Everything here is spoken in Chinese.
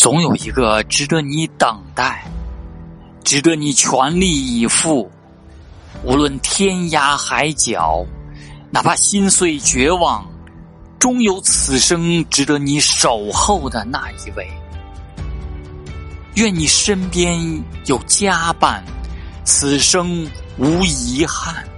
总有一个值得你等待值得你全力以赴无论天涯海角哪怕心碎绝望终有此生值得你守候的那一位。愿你身边有佳伴此生无遗憾。